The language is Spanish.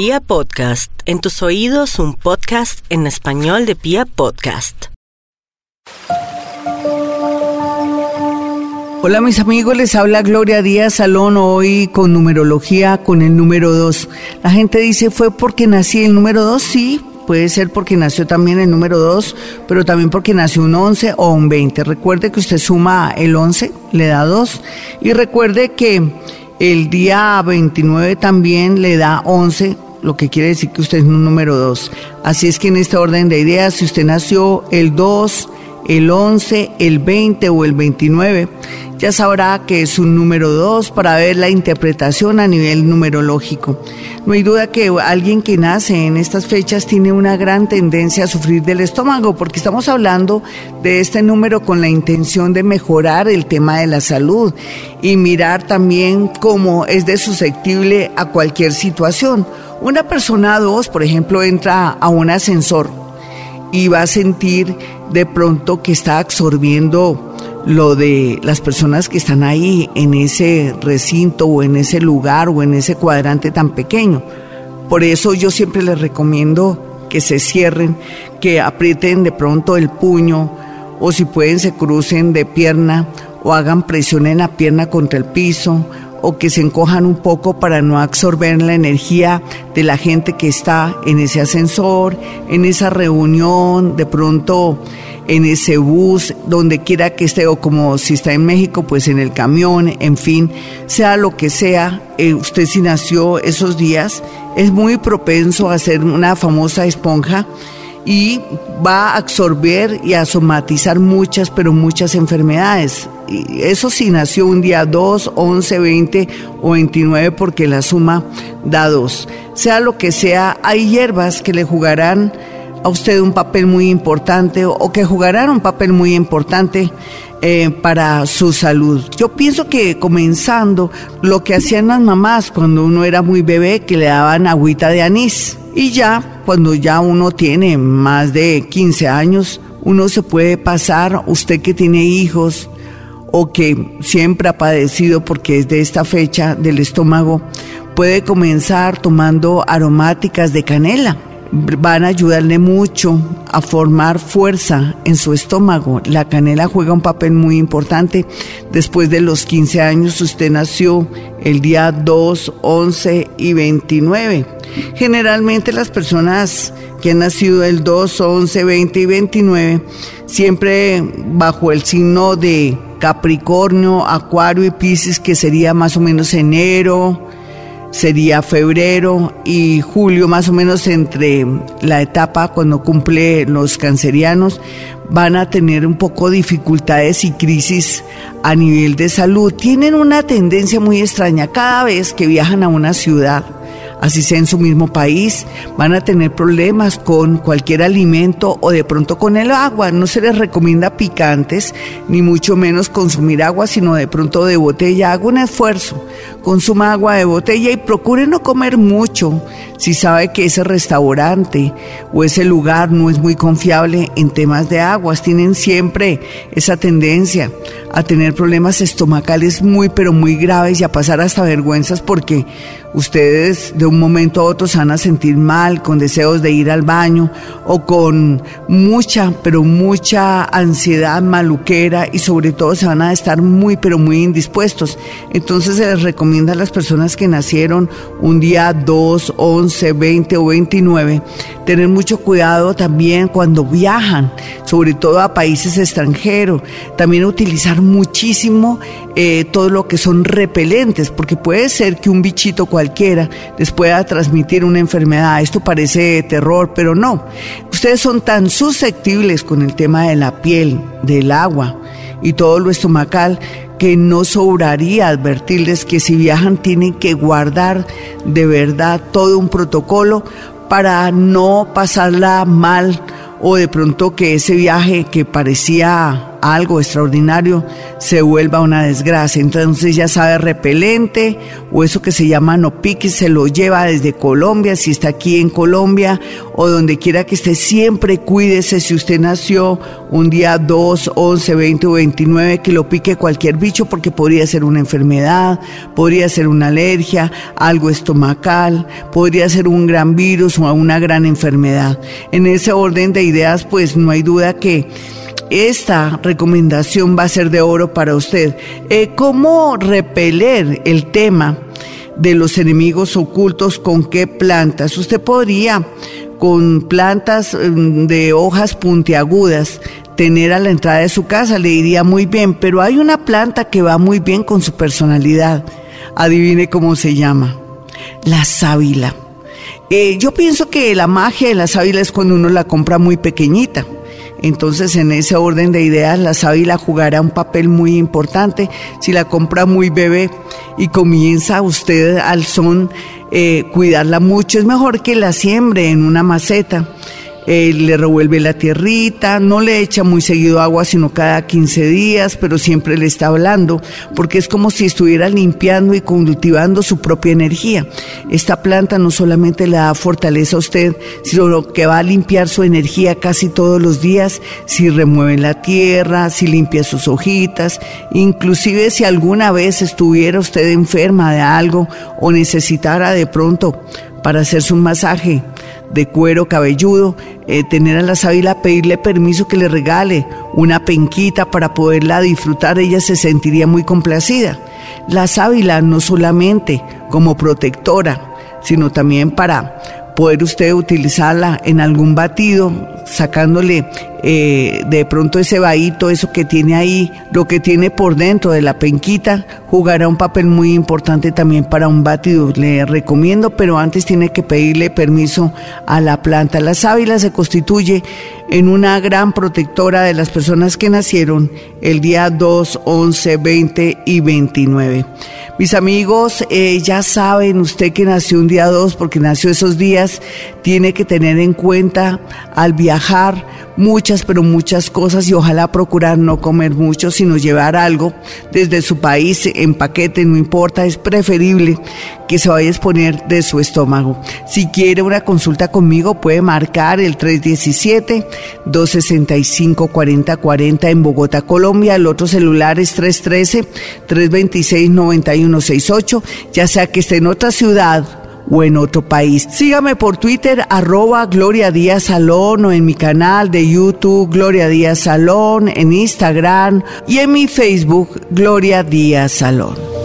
Pia Podcast, en tus oídos un podcast en español de Pia Podcast. Hola mis amigos, les habla Gloria Díaz Salón hoy con numerología con el número 2. La gente dice, ¿fue porque nací el número 2? Sí, puede ser porque nació también el número 2, pero también porque nació un 11 o un 20. Recuerde que usted suma el 11, le da 2 y recuerde que el día 29 también le da 11 lo que quiere decir que usted es un número 2. Así es que en este orden de ideas, si usted nació el 2, el 11, el 20 o el 29, ya sabrá que es un número 2 para ver la interpretación a nivel numerológico. No hay duda que alguien que nace en estas fechas tiene una gran tendencia a sufrir del estómago, porque estamos hablando de este número con la intención de mejorar el tema de la salud y mirar también cómo es de susceptible a cualquier situación. Una persona 2, por ejemplo, entra a un ascensor y va a sentir de pronto que está absorbiendo lo de las personas que están ahí en ese recinto o en ese lugar o en ese cuadrante tan pequeño. Por eso yo siempre les recomiendo que se cierren, que aprieten de pronto el puño o si pueden se crucen de pierna o hagan presión en la pierna contra el piso o que se encojan un poco para no absorber la energía de la gente que está en ese ascensor, en esa reunión, de pronto en ese bus, donde quiera que esté, o como si está en México, pues en el camión, en fin, sea lo que sea, eh, usted si nació esos días, es muy propenso a ser una famosa esponja y va a absorber y a somatizar muchas, pero muchas enfermedades. Eso si nació un día 2, 11, 20 o 29 porque la suma da 2. Sea lo que sea, hay hierbas que le jugarán a usted un papel muy importante o que jugarán un papel muy importante eh, para su salud. Yo pienso que comenzando lo que hacían las mamás cuando uno era muy bebé, que le daban agüita de anís. Y ya, cuando ya uno tiene más de 15 años, uno se puede pasar, usted que tiene hijos o que siempre ha padecido porque es de esta fecha del estómago, puede comenzar tomando aromáticas de canela van a ayudarle mucho a formar fuerza en su estómago. La canela juega un papel muy importante. Después de los 15 años, usted nació el día 2, 11 y 29. Generalmente las personas que han nacido el 2, 11, 20 y 29, siempre bajo el signo de Capricornio, Acuario y Pisces, que sería más o menos enero, sería febrero y julio, más o menos entre la etapa cuando cumple los cancerianos, van a tener un poco dificultades y crisis a nivel de salud. Tienen una tendencia muy extraña cada vez que viajan a una ciudad así sea en su mismo país, van a tener problemas con cualquier alimento o de pronto con el agua. No se les recomienda picantes, ni mucho menos consumir agua, sino de pronto de botella. Haga un esfuerzo, consuma agua de botella y procure no comer mucho si sabe que ese restaurante o ese lugar no es muy confiable en temas de aguas. Tienen siempre esa tendencia a tener problemas estomacales muy pero muy graves y a pasar hasta vergüenzas porque ustedes de un momento a otro se van a sentir mal, con deseos de ir al baño o con mucha, pero mucha ansiedad maluquera y sobre todo se van a estar muy, pero muy indispuestos. Entonces se les recomienda a las personas que nacieron un día 2, 11, 20 o 29 tener mucho cuidado también cuando viajan, sobre todo a países extranjeros. También utilizar muchísimo eh, todo lo que son repelentes, porque puede ser que un bichito cualquiera les pueda transmitir una enfermedad. Esto parece terror, pero no. Ustedes son tan susceptibles con el tema de la piel, del agua y todo lo estomacal que no sobraría advertirles que si viajan tienen que guardar de verdad todo un protocolo para no pasarla mal o de pronto que ese viaje que parecía algo extraordinario, se vuelva una desgracia. Entonces ya sabe repelente o eso que se llama no pique, se lo lleva desde Colombia, si está aquí en Colombia o donde quiera que esté, siempre cuídese si usted nació un día 2, 11, 20 o 29, que lo pique cualquier bicho porque podría ser una enfermedad, podría ser una alergia, algo estomacal, podría ser un gran virus o una gran enfermedad. En ese orden de ideas, pues no hay duda que esta recomendación va a ser de oro para usted. Eh, ¿Cómo repeler el tema de los enemigos ocultos con qué plantas? Usted podría con plantas mm, de hojas puntiagudas tener a la entrada de su casa, le iría muy bien, pero hay una planta que va muy bien con su personalidad. Adivine cómo se llama. La sábila. Eh, yo pienso que la magia de la sábila es cuando uno la compra muy pequeñita. Entonces, en ese orden de ideas, la sábila jugará un papel muy importante. Si la compra muy bebé y comienza usted al son, eh, cuidarla mucho, es mejor que la siembre en una maceta eh, le revuelve la tierrita, no le echa muy seguido agua, sino cada 15 días, pero siempre le está hablando, porque es como si estuviera limpiando y cultivando su propia energía. Esta planta no solamente le da fortaleza a usted, sino que va a limpiar su energía casi todos los días, si remueve la tierra, si limpia sus hojitas, inclusive si alguna vez estuviera usted enferma de algo o necesitara de pronto para hacerse un masaje de cuero cabelludo, eh, tener a la sábila, pedirle permiso que le regale una penquita para poderla disfrutar, ella se sentiría muy complacida. La sábila no solamente como protectora, sino también para poder usted utilizarla en algún batido, sacándole eh, de pronto ese vahito, eso que tiene ahí, lo que tiene por dentro de la penquita, jugará un papel muy importante también para un batido. Le recomiendo, pero antes tiene que pedirle permiso a la planta. La sábila se constituye en una gran protectora de las personas que nacieron el día 2, 11, 20 y 29. Mis amigos, eh, ya saben usted que nació un día 2 porque nació esos días, tiene que tener en cuenta al viajar pero muchas cosas y ojalá procurar no comer mucho, sino llevar algo desde su país en paquete, no importa, es preferible que se vaya a exponer de su estómago. Si quiere una consulta conmigo, puede marcar el 317-265-4040 en Bogotá, Colombia. El otro celular es 313-326-9168, ya sea que esté en otra ciudad o en otro país. Sígame por Twitter, arroba Gloria Díaz Salón o en mi canal de YouTube Gloria Díaz Salón, en Instagram y en mi Facebook Gloria Díaz Salón.